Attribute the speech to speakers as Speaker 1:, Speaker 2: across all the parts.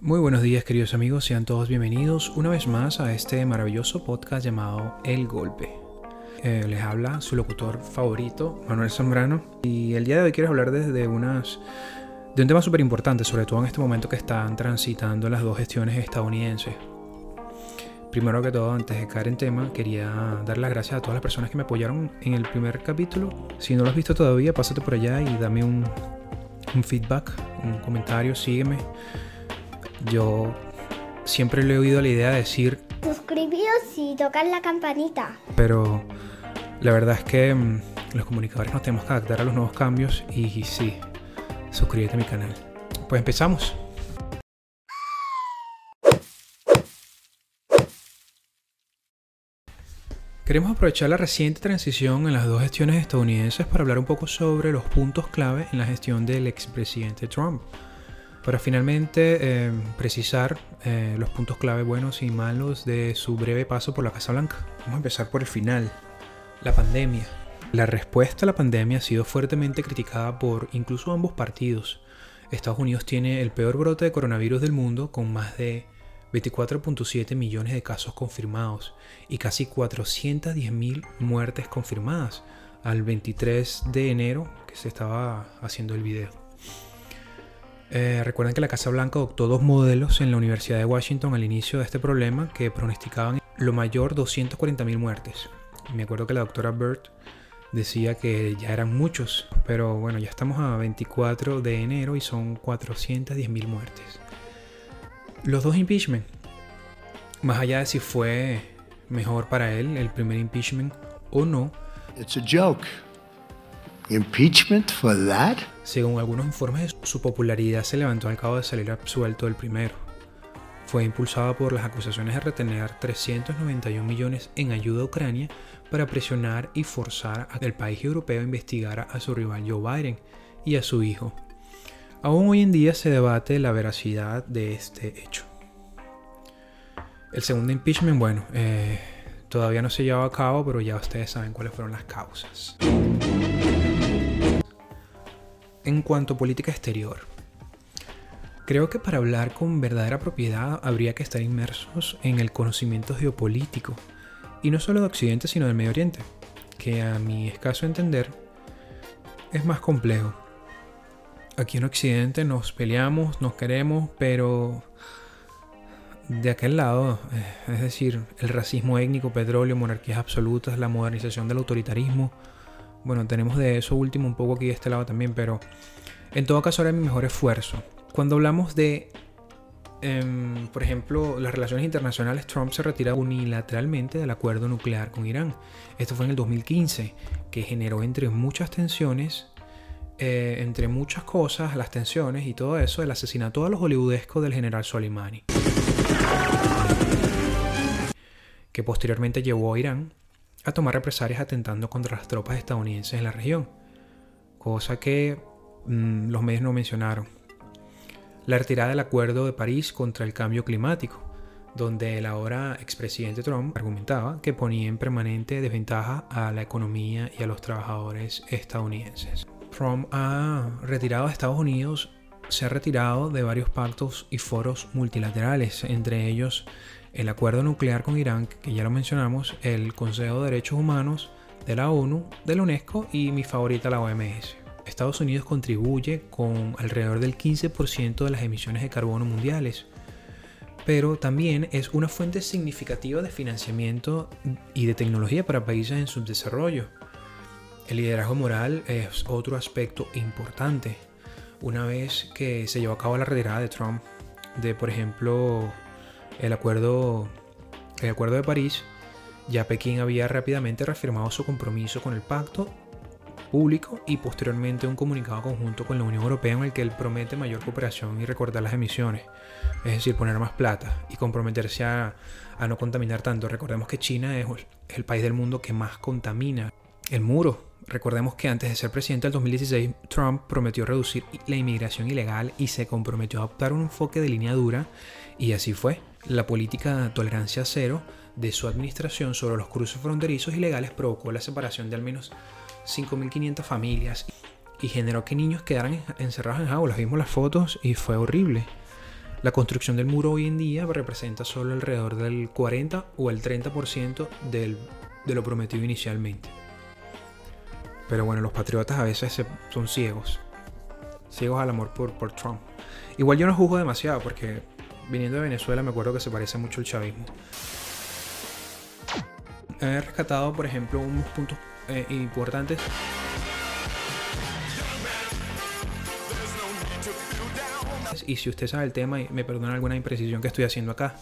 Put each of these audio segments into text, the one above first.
Speaker 1: Muy buenos días queridos amigos, sean todos bienvenidos una vez más a este maravilloso podcast llamado El Golpe. Eh, les habla su locutor favorito, Manuel Zambrano, y el día de hoy quiero hablar desde unas, de un tema súper importante, sobre todo en este momento que están transitando las dos gestiones estadounidenses. Primero que todo, antes de caer en tema, quería dar las gracias a todas las personas que me apoyaron en el primer capítulo. Si no lo has visto todavía, pásate por allá y dame un, un feedback, un comentario, sígueme yo siempre le he oído la idea de decir...
Speaker 2: Suscribíos y tocar la campanita.
Speaker 1: Pero la verdad es que mm, los comunicadores nos tenemos que adaptar a los nuevos cambios y, sí, suscríbete a mi canal. Pues empezamos. Queremos aprovechar la reciente transición en las dos gestiones estadounidenses para hablar un poco sobre los puntos clave en la gestión del expresidente Trump para finalmente eh, precisar eh, los puntos clave buenos y malos de su breve paso por la Casa Blanca. Vamos a empezar por el final, la pandemia. La respuesta a la pandemia ha sido fuertemente criticada por incluso ambos partidos. Estados Unidos tiene el peor brote de coronavirus del mundo con más de 24.7 millones de casos confirmados y casi 410.000 muertes confirmadas al 23 de enero que se estaba haciendo el video. Eh, recuerden que la Casa Blanca adoptó dos modelos en la Universidad de Washington al inicio de este problema que pronosticaban lo mayor 240.000 muertes. Me acuerdo que la doctora Burt decía que ya eran muchos, pero bueno, ya estamos a 24 de enero y son 410.000 muertes. Los dos impeachment, más allá de si fue mejor para él el primer impeachment o no.
Speaker 3: It's a joke. Impeachment for that?
Speaker 1: Según algunos informes, su popularidad se levantó al cabo de salir absuelto del primero. Fue impulsada por las acusaciones de retener 391 millones en ayuda a Ucrania para presionar y forzar a el país europeo investigara a su rival Joe Biden y a su hijo. Aún hoy en día se debate la veracidad de este hecho. El segundo impeachment, bueno, eh, todavía no se lleva a cabo, pero ya ustedes saben cuáles fueron las causas. En cuanto a política exterior, creo que para hablar con verdadera propiedad habría que estar inmersos en el conocimiento geopolítico, y no solo de Occidente, sino del Medio Oriente, que a mi escaso entender es más complejo. Aquí en Occidente nos peleamos, nos queremos, pero de aquel lado, eh, es decir, el racismo étnico, petróleo, monarquías absolutas, la modernización del autoritarismo, bueno, tenemos de eso último un poco aquí de este lado también, pero en todo caso era mi mejor esfuerzo. Cuando hablamos de, em, por ejemplo, las relaciones internacionales, Trump se retira unilateralmente del acuerdo nuclear con Irán. Esto fue en el 2015, que generó entre muchas tensiones, eh, entre muchas cosas, las tensiones y todo eso, el asesinato a los hollywoodescos del general Soleimani. Que posteriormente llevó a Irán a tomar represalias atentando contra las tropas estadounidenses en la región, cosa que mm, los medios no mencionaron. La retirada del Acuerdo de París contra el cambio climático, donde el ahora expresidente Trump argumentaba que ponía en permanente desventaja a la economía y a los trabajadores estadounidenses. Trump ha retirado a Estados Unidos, se ha retirado de varios pactos y foros multilaterales, entre ellos el acuerdo nuclear con Irán, que ya lo mencionamos, el Consejo de Derechos Humanos de la ONU, de la UNESCO y mi favorita la OMS. Estados Unidos contribuye con alrededor del 15% de las emisiones de carbono mundiales, pero también es una fuente significativa de financiamiento y de tecnología para países en subdesarrollo. El liderazgo moral es otro aspecto importante. Una vez que se llevó a cabo la retirada de Trump de, por ejemplo, el acuerdo, el acuerdo de París, ya Pekín había rápidamente reafirmado su compromiso con el pacto público y posteriormente un comunicado conjunto con la Unión Europea en el que él promete mayor cooperación y recortar las emisiones, es decir, poner más plata y comprometerse a, no contaminar tanto. Recordemos que China es el país del mundo que más contamina. El muro. Recordemos que antes de ser presidente del 2016, Trump prometió reducir la inmigración ilegal y se comprometió a adoptar un enfoque de línea dura y así fue. La política de tolerancia cero de su administración sobre los cruces fronterizos ilegales provocó la separación de al menos 5.500 familias y generó que niños quedaran encerrados en jaulas. Vimos las fotos y fue horrible. La construcción del muro hoy en día representa solo alrededor del 40 o el 30% del, de lo prometido inicialmente. Pero bueno, los patriotas a veces son ciegos. Ciegos al amor por, por Trump. Igual yo no juzgo demasiado porque viniendo de Venezuela me acuerdo que se parece mucho al chavismo. He rescatado, por ejemplo, unos puntos eh, importantes y si usted sabe el tema, y me perdona alguna imprecisión que estoy haciendo acá,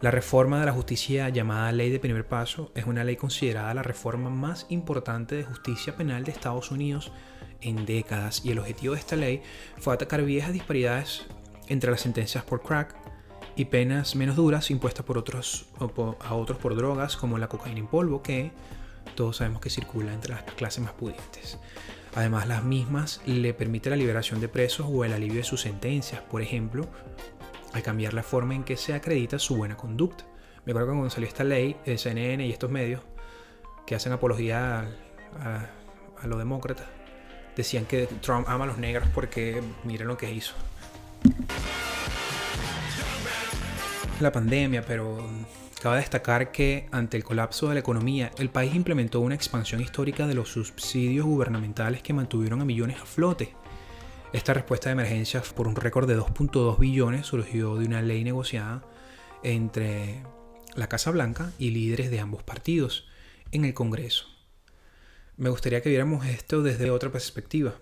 Speaker 1: la reforma de la justicia llamada Ley de Primer Paso es una ley considerada la reforma más importante de justicia penal de Estados Unidos en décadas y el objetivo de esta ley fue atacar viejas disparidades entre las sentencias por crack y penas menos duras impuestas por otros, a otros por drogas como la cocaína en polvo que todos sabemos que circula entre las clases más pudientes. Además, las mismas le permiten la liberación de presos o el alivio de sus sentencias, por ejemplo, al cambiar la forma en que se acredita su buena conducta. Me acuerdo que cuando salió esta ley, el CNN y estos medios que hacen apología a, a los demócratas, decían que Trump ama a los negros porque miren lo que hizo. La pandemia, pero Cabe destacar que, ante el colapso de la economía, el país implementó una expansión histórica de los subsidios gubernamentales que mantuvieron a millones a flote. Esta respuesta de emergencia por un récord de 2.2 billones surgió de una ley negociada entre la Casa Blanca y líderes de ambos partidos en el Congreso. Me gustaría que viéramos esto desde otra perspectiva.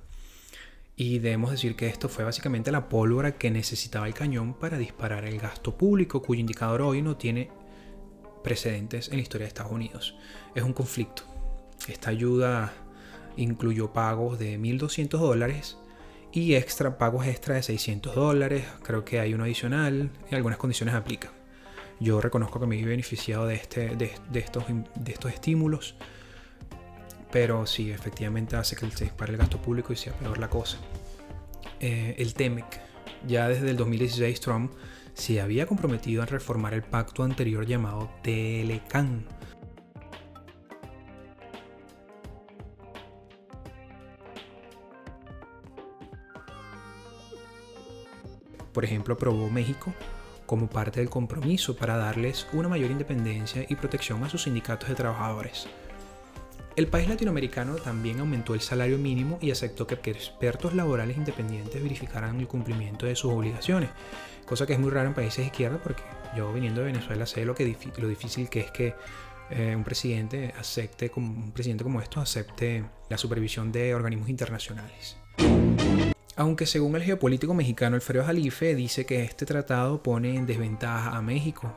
Speaker 1: Y debemos decir que esto fue básicamente la pólvora que necesitaba el cañón para disparar el gasto público, cuyo indicador hoy no tiene precedentes en la historia de Estados Unidos. Es un conflicto. Esta ayuda incluyó pagos de 1.200 dólares y extra pagos extra de 600 dólares. Creo que hay uno adicional. En algunas condiciones aplica. Yo reconozco que me he beneficiado de, este, de, estos, de estos estímulos. Pero sí, efectivamente hace que se dispare el gasto público y sea peor la cosa. Eh, el TEMEC. Ya desde el 2016 Trump se había comprometido a reformar el pacto anterior llamado Telecan. Por ejemplo, aprobó México como parte del compromiso para darles una mayor independencia y protección a sus sindicatos de trabajadores. El país latinoamericano también aumentó el salario mínimo y aceptó que expertos laborales independientes verificaran el cumplimiento de sus obligaciones, cosa que es muy raro en países de izquierda porque yo viniendo de Venezuela sé lo, difícil que es que eh, un presidente acepte, como un presidente como esto acepte la supervisión de organismos internacionales. Aunque según el geopolítico mexicano Alfredo Jalife dice que este tratado pone en desventaja a México,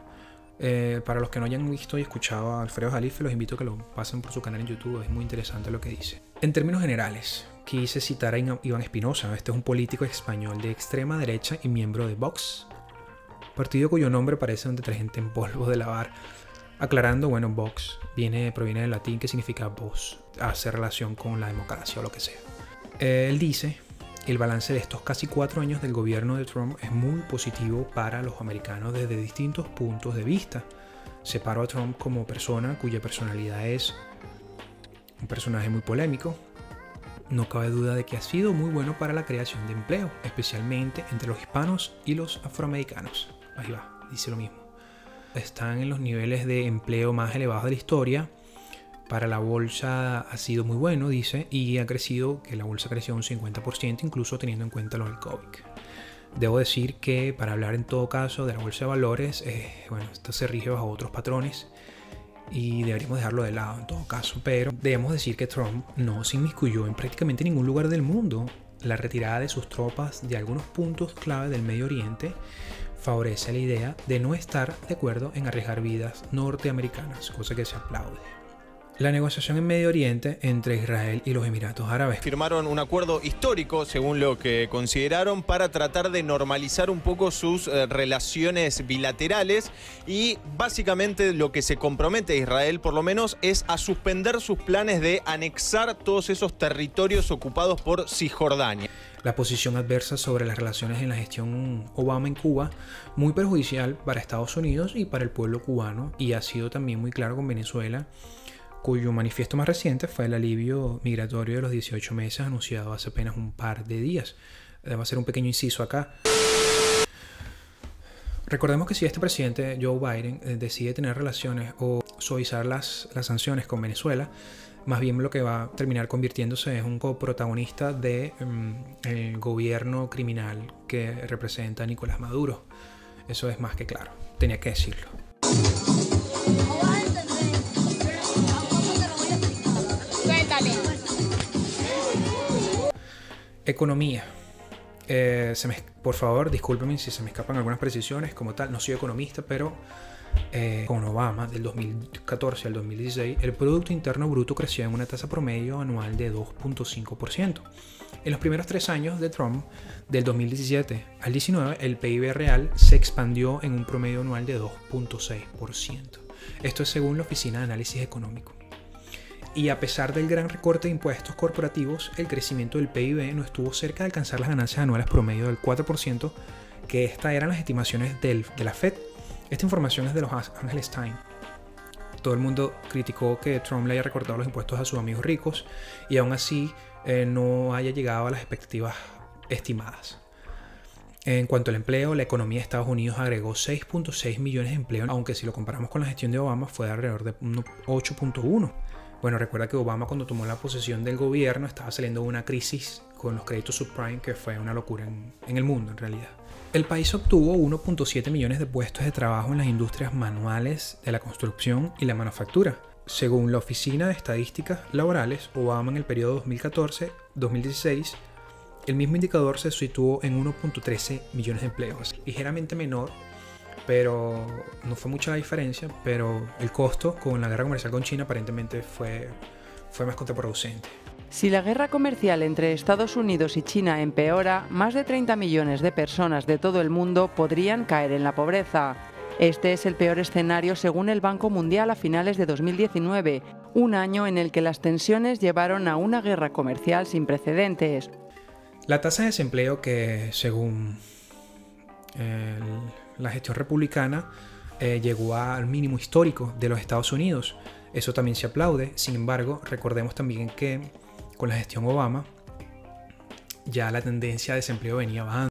Speaker 1: eh, para los que no hayan visto y escuchado a Alfredo Jalife, los invito a que lo pasen por su canal en YouTube, es muy interesante lo que dice. En términos generales, quise citar a Iván Espinosa, este es un político español de extrema derecha y miembro de Vox, partido cuyo nombre parece un detergente en polvo de lavar. Aclarando, bueno, Vox viene, proviene del latín que significa voz, hace relación con la democracia o lo que sea. Él dice el balance de estos casi cuatro años del gobierno de Trump es muy positivo para los americanos desde distintos puntos de vista. Separo a Trump como persona cuya personalidad es un personaje muy polémico. No cabe duda de que ha sido muy bueno para la creación de empleo, especialmente entre los hispanos y los afroamericanos. Ahí va, dice lo mismo. Están en los niveles de empleo más elevados de la historia para la bolsa ha sido muy bueno, dice, y ha crecido, que la bolsa creció un 50%, incluso teniendo en cuenta lo del COVID. Debo decir que para hablar en todo caso de la bolsa de valores, eh, bueno, esto se rige bajo otros patrones y deberíamos dejarlo de lado en todo caso, pero debemos decir que Trump no se inmiscuyó en prácticamente ningún lugar del mundo. La retirada de sus tropas de algunos puntos clave del Medio Oriente favorece la idea de no estar de acuerdo en arriesgar vidas norteamericanas, cosa que se aplaude la negociación en Medio Oriente entre Israel y los Emiratos Árabes.
Speaker 3: Firmaron un acuerdo histórico, según lo que consideraron, para tratar de normalizar un poco sus eh, relaciones bilaterales y básicamente lo que se compromete Israel, por lo menos, es a suspender sus planes de anexar todos esos territorios ocupados por Cisjordania.
Speaker 1: La posición adversa sobre las relaciones en la gestión Obama en Cuba, muy perjudicial para Estados Unidos y para el pueblo cubano, y ha sido también muy claro con Venezuela cuyo manifiesto más reciente fue el alivio migratorio de los 18 meses anunciado hace apenas un par de días. Debo hacer un pequeño inciso acá. Recordemos que si este presidente Joe Biden eh, decide tener relaciones o suavizar las, las sanciones con Venezuela, más bien lo que va a terminar convirtiéndose es un coprotagonista del de, mm, gobierno criminal que representa Nicolás Maduro. Eso es más que claro, tenía que decirlo. Economía. Eh, por favor, discúlpenme si se me escapan algunas precisiones como tal. No soy economista, pero eh, con Obama del 2014 al 2016, el Producto Interno Bruto creció en una tasa promedio anual de 2.5%. En los primeros tres años de Trump, del 2017 al 19, el PIB real se expandió en un promedio anual de 2.6%. Esto es según la Oficina de Análisis Económico. Y a pesar del gran recorte de impuestos corporativos, el crecimiento del PIB no estuvo cerca de alcanzar las ganancias anuales promedio del 4%, que estas eran las estimaciones de la Fed. Esta información es de los Angeles Times. Todo el mundo criticó que Trump le haya recortado los impuestos a sus amigos ricos y aún así eh, no haya llegado a las expectativas estimadas. En cuanto al empleo, la economía de Estados Unidos agregó 6.6 millones de empleos, aunque si lo comparamos con la gestión de Obama fue de alrededor de 8.1. Bueno, recuerda que Obama cuando tomó la posesión del gobierno estaba saliendo de una crisis con los créditos subprime que fue una locura en, el mundo en realidad. El país obtuvo 1.7 millones de puestos de trabajo en las industrias manuales de la construcción y la manufactura. Según la Oficina de Estadísticas Laborales, Obama en el periodo 2014-2016, el mismo indicador se situó en 1.13 millones de empleos, ligeramente menor pero no fue mucha la diferencia, pero el costo con la guerra comercial con China aparentemente fue, fue más contraproducente.
Speaker 4: Si la guerra comercial entre Estados Unidos y China empeora, más de 30 millones de personas de todo el mundo podrían caer en la pobreza. Este es el peor escenario según el Banco Mundial a finales de 2019, un año en el que las tensiones llevaron a una guerra comercial sin precedentes.
Speaker 1: La tasa de desempleo que, según el la gestión republicana eh, llegó al mínimo histórico de los Estados Unidos. Eso también se aplaude. Sin embargo, recordemos también que con la gestión Obama ya la tendencia de desempleo venía bajando.